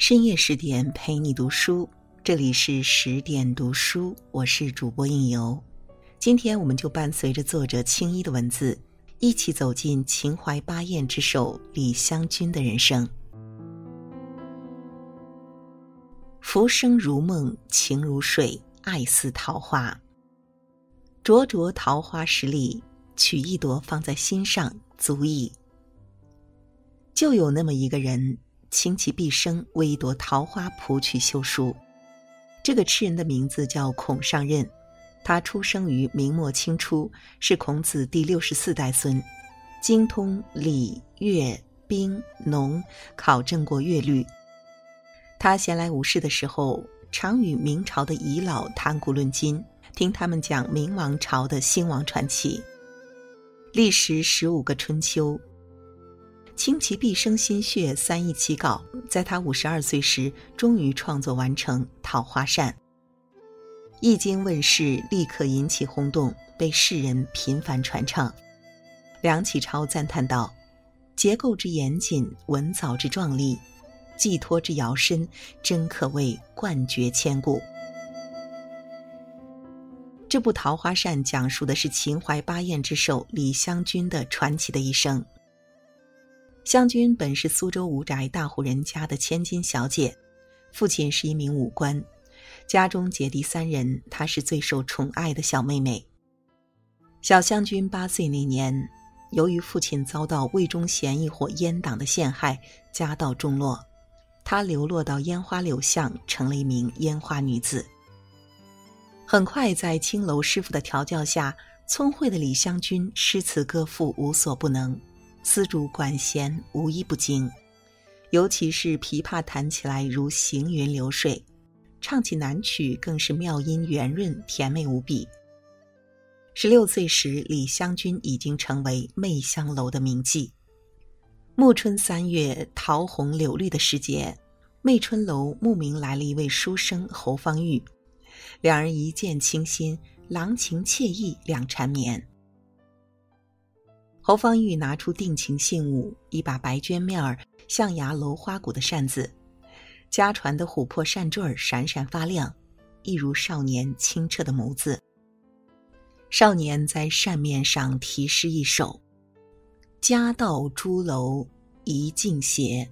深夜十点陪你读书，这里是十点读书，我是主播应由。今天我们就伴随着作者青衣的文字，一起走进秦淮八艳之首李香君的人生。浮生如梦，情如水，爱似桃花。灼灼桃花十里，取一朵放在心上，足矣。就有那么一个人。倾其毕生为一朵桃花谱曲修书。这个痴人的名字叫孔尚任，他出生于明末清初，是孔子第六十四代孙，精通礼乐兵农，考证过乐律。他闲来无事的时候，常与明朝的遗老谈古论今，听他们讲明王朝的兴亡传奇。历时十五个春秋。倾其毕生心血，三易其稿，在他五十二岁时，终于创作完成《桃花扇》。一经问世，立刻引起轰动，被世人频繁传唱。梁启超赞叹道：“结构之严谨，文藻之壮丽，寄托之遥深，真可谓冠绝千古。”这部《桃花扇》讲述的是秦淮八艳之首李香君的传奇的一生。湘君本是苏州吴宅大户人家的千金小姐，父亲是一名武官，家中姐弟三人，她是最受宠爱的小妹妹。小湘君八岁那年，由于父亲遭到魏忠贤一伙阉党的陷害，家道中落，她流落到烟花柳巷，成了一名烟花女子。很快，在青楼师傅的调教下，聪慧的李香君诗词歌赋无所不能。丝竹管弦无一不精，尤其是琵琶弹起来如行云流水，唱起南曲更是妙音圆润，甜美无比。十六岁时，李香君已经成为媚香楼的名妓。暮春三月，桃红柳绿的时节，媚春楼慕名来了一位书生侯方域，两人一见倾心，郎情妾意两缠绵。侯方域拿出定情信物，一把白绢面儿、象牙镂花骨的扇子，家传的琥珀扇坠儿闪闪发亮，一如少年清澈的眸子。少年在扇面上题诗一首：“家道朱楼一径斜，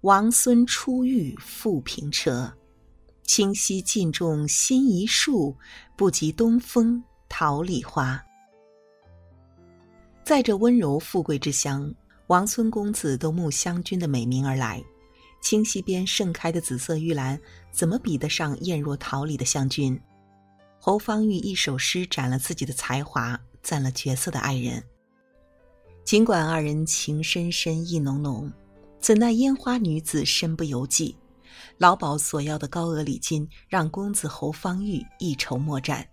王孙出狱复平车。清溪尽种新一树，不及东风桃李花。”在这温柔富贵之乡，王孙公子都慕湘君的美名而来。清溪边盛开的紫色玉兰，怎么比得上艳若桃李的湘君？侯方域一首诗展了自己的才华，赞了绝色的爱人。尽管二人情深深意浓浓，怎奈烟花女子身不由己，老鸨索要的高额礼金，让公子侯方域一筹莫展。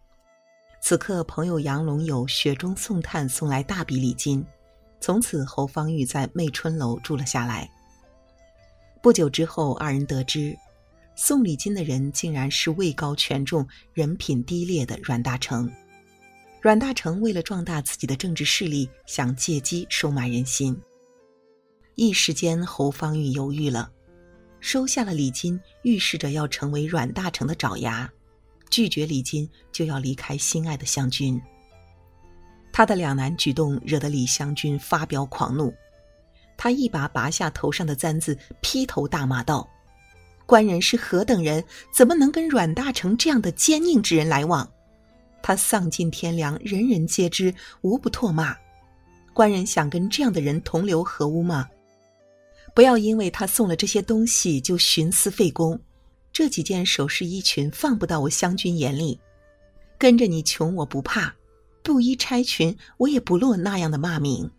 此刻，朋友杨龙友雪中送炭送来大笔礼金，从此侯方域在媚春楼住了下来。不久之后，二人得知，送礼金的人竟然是位高权重、人品低劣的阮大铖。阮大铖为了壮大自己的政治势力，想借机收买人心。一时间，侯方域犹豫了，收下了礼金，预示着要成为阮大铖的爪牙。拒绝礼金就要离开心爱的湘君，他的两难举动惹得李湘君发飙狂怒，他一把拔下头上的簪子，劈头大骂道：“官人是何等人，怎么能跟阮大铖这样的奸佞之人来往？他丧尽天良，人人皆知，无不唾骂。官人想跟这样的人同流合污吗？不要因为他送了这些东西就徇私费公。”这几件首饰衣裙放不到我湘君眼里，跟着你穷我不怕，布衣钗裙我也不落那样的骂名。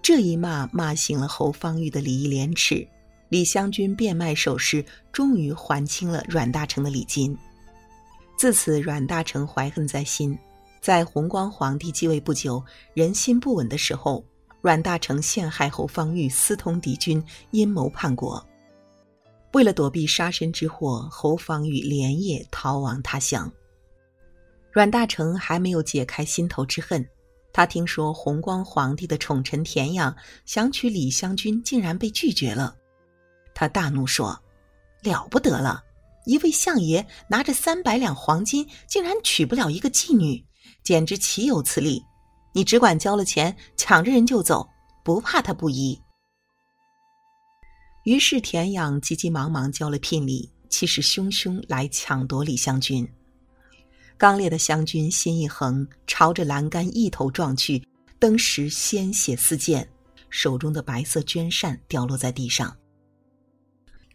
这一骂骂醒了侯方域的礼义廉耻，李香君变卖首饰，终于还清了阮大铖的礼金。自此，阮大铖怀恨在心，在弘光皇帝继位不久，人心不稳的时候，阮大铖陷害侯方域，私通敌军，阴谋叛国。为了躲避杀身之祸，侯方域连夜逃往他乡。阮大铖还没有解开心头之恨，他听说弘光皇帝的宠臣田养想娶李香君，竟然被拒绝了。他大怒说：“了不得了！一位相爷拿着三百两黄金，竟然娶不了一个妓女，简直岂有此理！你只管交了钱，抢着人就走，不怕他不依。”于是田养急急忙忙交了聘礼，气势汹汹来抢夺李香君。刚烈的湘军心一横，朝着栏杆一头撞去，登时鲜血四溅，手中的白色绢扇掉落在地上。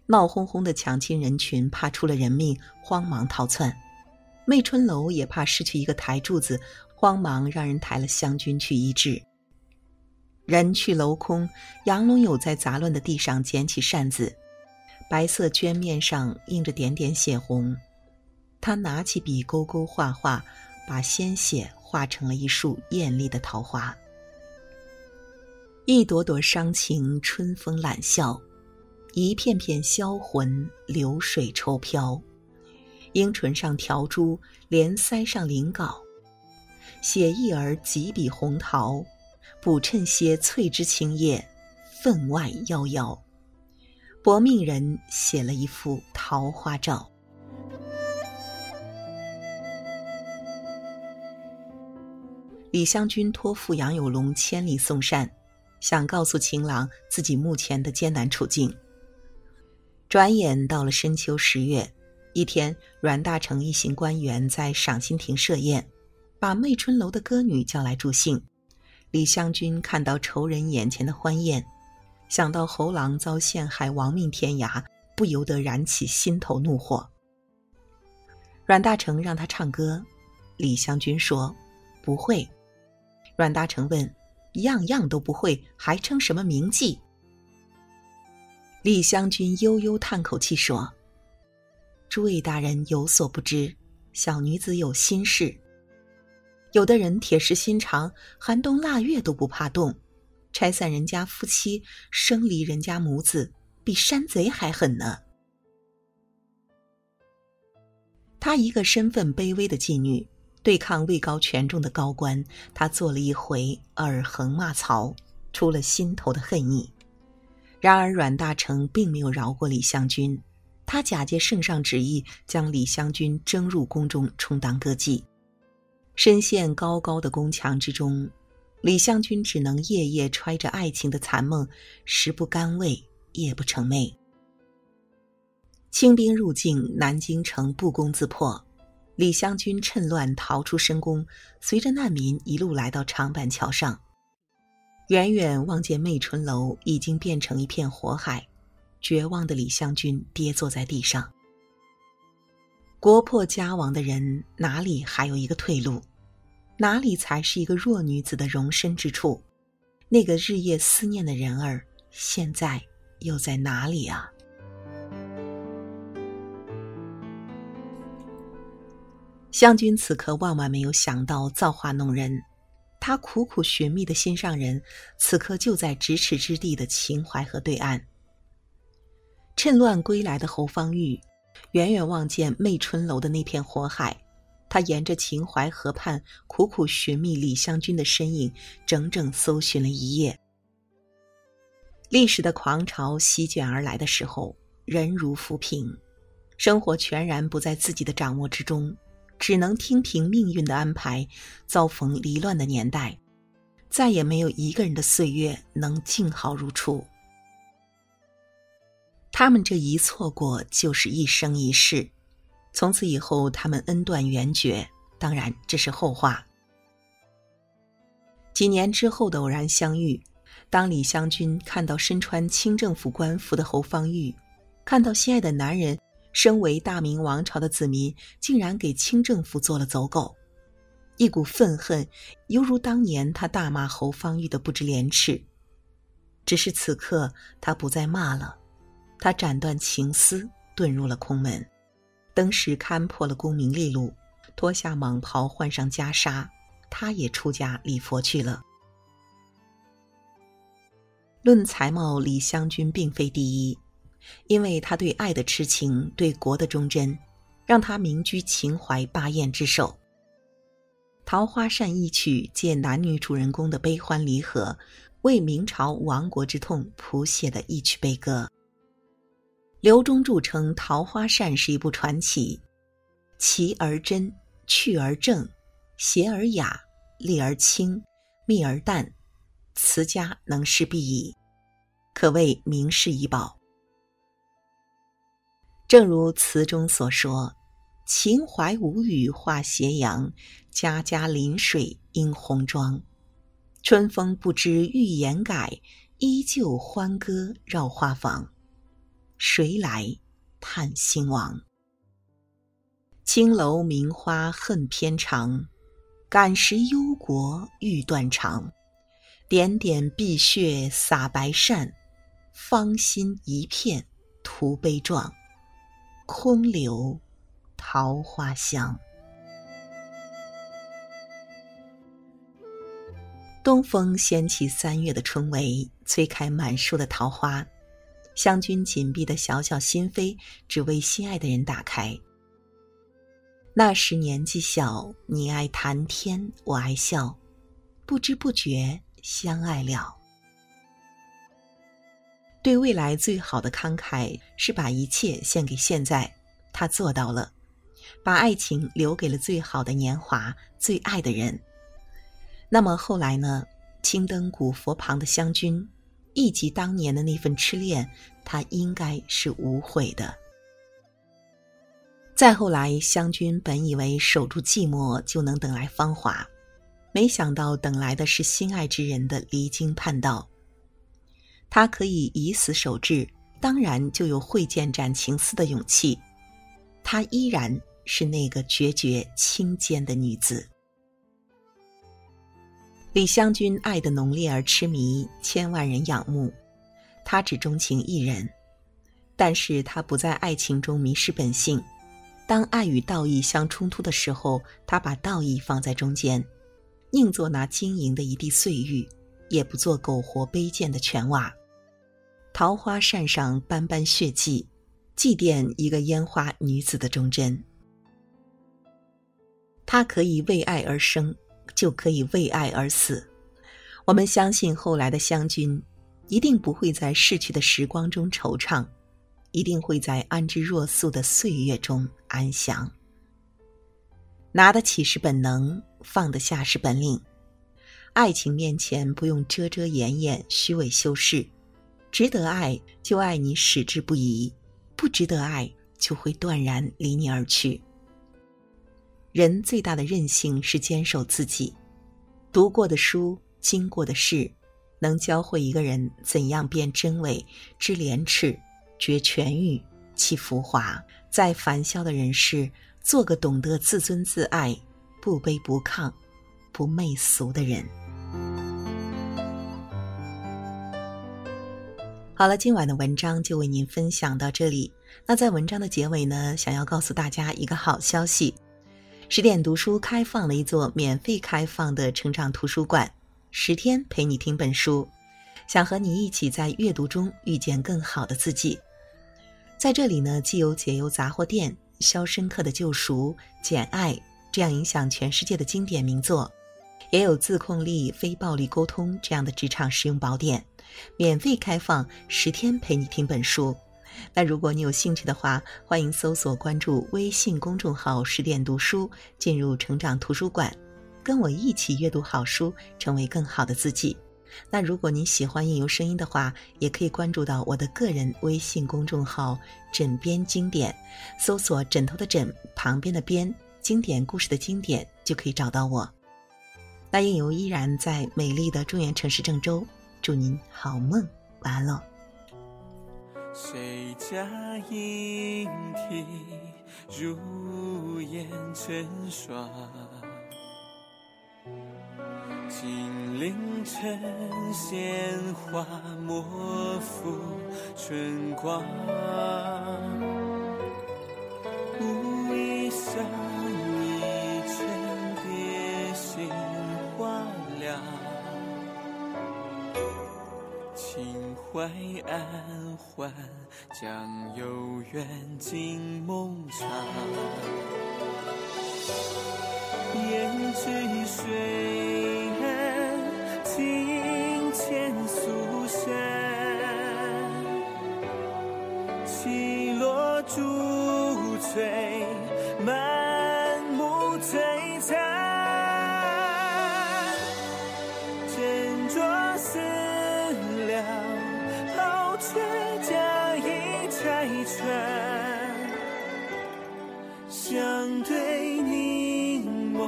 闹哄哄的抢亲人群怕出了人命，慌忙逃窜。媚春楼也怕失去一个台柱子，慌忙让人抬了湘军去医治。人去楼空，杨龙友在杂乱的地上捡起扇子，白色绢面上印着点点血红。他拿起笔勾勾画画，把鲜血画成了一束艳丽的桃花。一朵朵伤情春风揽笑，一片片销魂流水抽飘。樱唇上调珠，莲腮上临稿，写意儿几笔红桃，补衬些翠枝青叶，分外妖娆。薄命人写了一幅桃花照。李香君托付杨有龙千里送扇，想告诉情郎自己目前的艰难处境。转眼到了深秋十月，一天，阮大铖一行官员在赏心亭设宴，把媚春楼的歌女叫来助兴。李香君看到仇人眼前的欢宴，想到侯郎遭陷害亡命天涯，不由得燃起心头怒火。阮大铖让他唱歌，李香君说：“不会。”阮大铖问：“样样都不会，还称什么名妓？”李香君悠悠叹口气说：“诸位大人有所不知，小女子有心事。有的人铁石心肠，寒冬腊月都不怕冻，拆散人家夫妻，生离人家母子，比山贼还狠呢。她一个身份卑微的妓女。”对抗位高权重的高官，他做了一回耳横骂曹，出了心头的恨意。然而阮大铖并没有饶过李香君，他假借圣上旨意，将李香君征入宫中充当歌妓。深陷高高的宫墙之中，李香君只能夜夜揣着爱情的残梦，食不甘味，夜不成寐。清兵入境，南京城不攻自破。李香君趁乱逃出深宫，随着难民一路来到长板桥上。远远望见媚春楼已经变成一片火海，绝望的李香君跌坐在地上。国破家亡的人哪里还有一个退路？哪里才是一个弱女子的容身之处？那个日夜思念的人儿，现在又在哪里啊？湘君此刻万万没有想到造化弄人，他苦苦寻觅的心上人，此刻就在咫尺之地的秦淮河对岸。趁乱归来的侯方域，远远望见媚春楼的那片火海，他沿着秦淮河畔苦苦寻觅李香君的身影，整整搜寻了一夜。历史的狂潮席卷而来的时候，人如浮萍，生活全然不在自己的掌握之中。只能听凭命运的安排，遭逢离乱的年代，再也没有一个人的岁月能静好如初。他们这一错过，就是一生一世。从此以后，他们恩断缘绝。当然，这是后话。几年之后的偶然相遇，当李香君看到身穿清政府官服的侯方域，看到心爱的男人。身为大明王朝的子民，竟然给清政府做了走狗，一股愤恨，犹如当年他大骂侯方域的不知廉耻。只是此刻他不再骂了，他斩断情丝，遁入了空门，登时看破了功名利禄，脱下蟒袍，换上袈裟，他也出家礼佛去了。论才貌，李香君并非第一。因为他对爱的痴情，对国的忠贞，让他名居秦淮八艳之首。桃花扇一曲借男女主人公的悲欢离合，为明朝亡国之痛谱写的一曲悲歌。刘忠著称《桃花扇》是一部传奇，奇而真，趣而正，谐而雅，丽而清，密而淡，词家能诗必矣，可谓名世遗宝。正如词中所说：“秦淮无语画斜阳，家家临水映红妆。春风不知欲言改，依旧欢歌绕花房。谁来叹兴亡？青楼名花恨偏长，感时忧国欲断肠。点点碧血洒白扇，芳心一片徒悲壮。”空留桃花香。东风掀起三月的春雷，催开满树的桃花。湘君紧闭的小小心扉，只为心爱的人打开。那时年纪小，你爱谈天，我爱笑，不知不觉相爱了。对未来最好的慷慨是把一切献给现在，他做到了，把爱情留给了最好的年华、最爱的人。那么后来呢？青灯古佛旁的湘君，忆及当年的那份痴恋，他应该是无悔的。再后来，湘君本以为守住寂寞就能等来芳华，没想到等来的是心爱之人的离经叛道。他可以以死守志，当然就有会见斩情丝的勇气。她依然是那个决绝清坚的女子。李香君爱的浓烈而痴迷，千万人仰慕。他只钟情一人，但是他不在爱情中迷失本性。当爱与道义相冲突的时候，他把道义放在中间，宁做那晶莹的一地碎玉，也不做苟活卑贱的犬瓦。桃花扇上斑斑血迹，祭奠一个烟花女子的忠贞。她可以为爱而生，就可以为爱而死。我们相信后来的湘君，一定不会在逝去的时光中惆怅，一定会在安之若素的岁月中安详。拿得起是本能，放得下是本领。爱情面前不用遮遮掩掩、虚伪修饰。值得爱就爱你矢志不移，不值得爱就会断然离你而去。人最大的任性是坚守自己。读过的书，经过的事，能教会一个人怎样辨真伪、知廉耻、觉权欲、弃浮华，在凡嚣的人世，做个懂得自尊自爱、不卑不亢、不媚俗的人。好了，今晚的文章就为您分享到这里。那在文章的结尾呢，想要告诉大家一个好消息：十点读书开放了一座免费开放的成长图书馆，十天陪你听本书，想和你一起在阅读中遇见更好的自己。在这里呢，既有《解忧杂货店》《肖申克的救赎》《简爱》这样影响全世界的经典名作，也有《自控力、非暴力沟通》这样的职场实用宝典。免费开放十天陪你听本书，那如果你有兴趣的话，欢迎搜索关注微信公众号“十点读书”，进入成长图书馆，跟我一起阅读好书，成为更好的自己。那如果你喜欢应由声音的话，也可以关注到我的个人微信公众号“枕边经典”，搜索枕头的枕旁边的边，经典故事的经典，就可以找到我。那应由依然在美丽的中原城市郑州。祝您好梦，晚安喽。谁家莺啼如燕成双？金陵城鲜花莫负春光。无意想。淮安还，将有缘尽梦长。胭脂水岸，庭前苏珊，起落珠垂，拆穿。相对凝眸，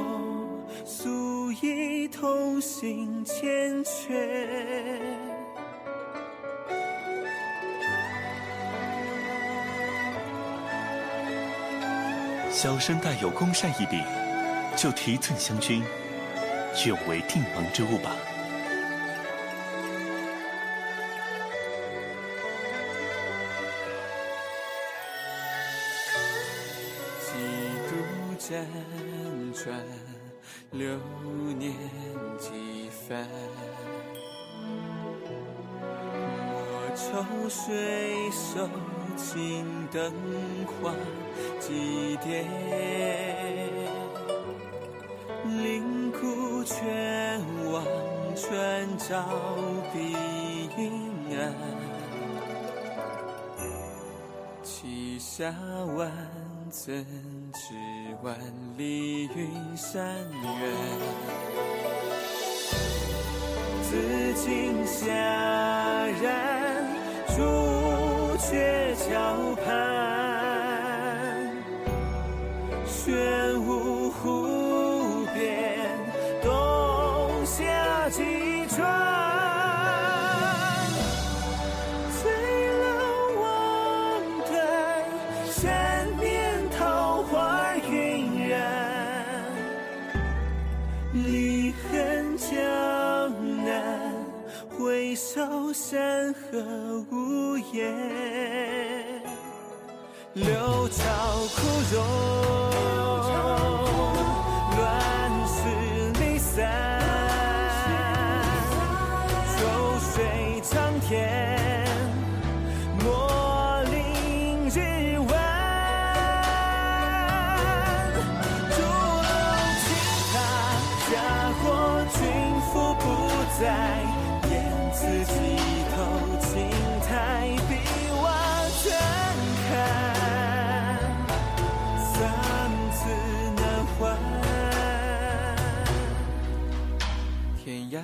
素衣同心缱绻。小生带有宫扇一柄，就提寸相君，愿为定盟之物吧。辗转，流年几番。莫愁水手青灯花几点，灵谷泉望穿照碧云岸。下万怎知万里云山远？紫金霞染，朱雀桥畔，离恨江南，回首山河无言。六朝枯荣，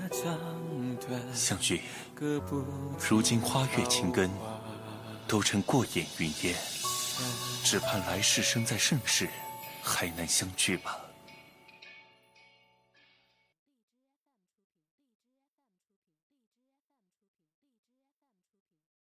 天涯长短。湘君，如今花月情根，都成过眼云烟，只盼来世生在盛世，还能相聚吧。